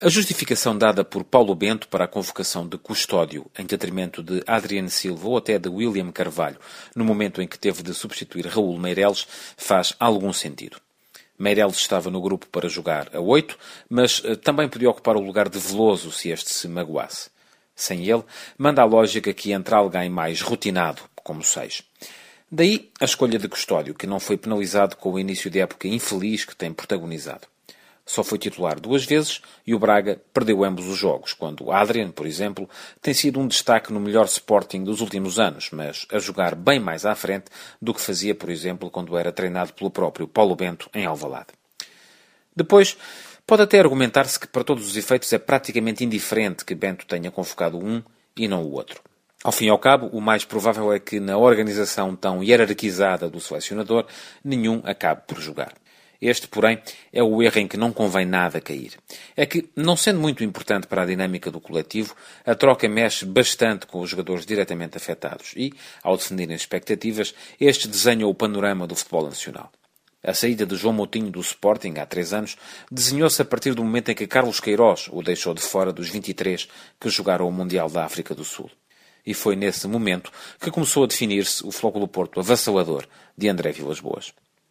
A justificação dada por Paulo Bento para a convocação de Custódio, em detrimento de Adriano Silva ou até de William Carvalho, no momento em que teve de substituir Raul Meireles, faz algum sentido. Meireles estava no grupo para jogar a 8, mas eh, também podia ocupar o lugar de Veloso se este se magoasse. Sem ele, manda a lógica que entra alguém mais rotinado, como 6. Daí a escolha de Custódio, que não foi penalizado com o início de época infeliz que tem protagonizado. Só foi titular duas vezes e o Braga perdeu ambos os jogos, quando Adrian, por exemplo, tem sido um destaque no melhor Sporting dos últimos anos, mas a jogar bem mais à frente do que fazia, por exemplo, quando era treinado pelo próprio Paulo Bento em Alvalade. Depois, pode até argumentar-se que para todos os efeitos é praticamente indiferente que Bento tenha convocado um e não o outro. Ao fim e ao cabo, o mais provável é que na organização tão hierarquizada do selecionador, nenhum acabe por jogar. Este, porém, é o erro em que não convém nada cair. É que, não sendo muito importante para a dinâmica do coletivo, a troca mexe bastante com os jogadores diretamente afetados e, ao definirem expectativas, estes desenham o panorama do futebol nacional. A saída de João Moutinho do Sporting há três anos desenhou-se a partir do momento em que Carlos Queiroz o deixou de fora dos 23 que jogaram o Mundial da África do Sul. E foi nesse momento que começou a definir-se o Flóculo Porto avassalador de André Vilas Boas.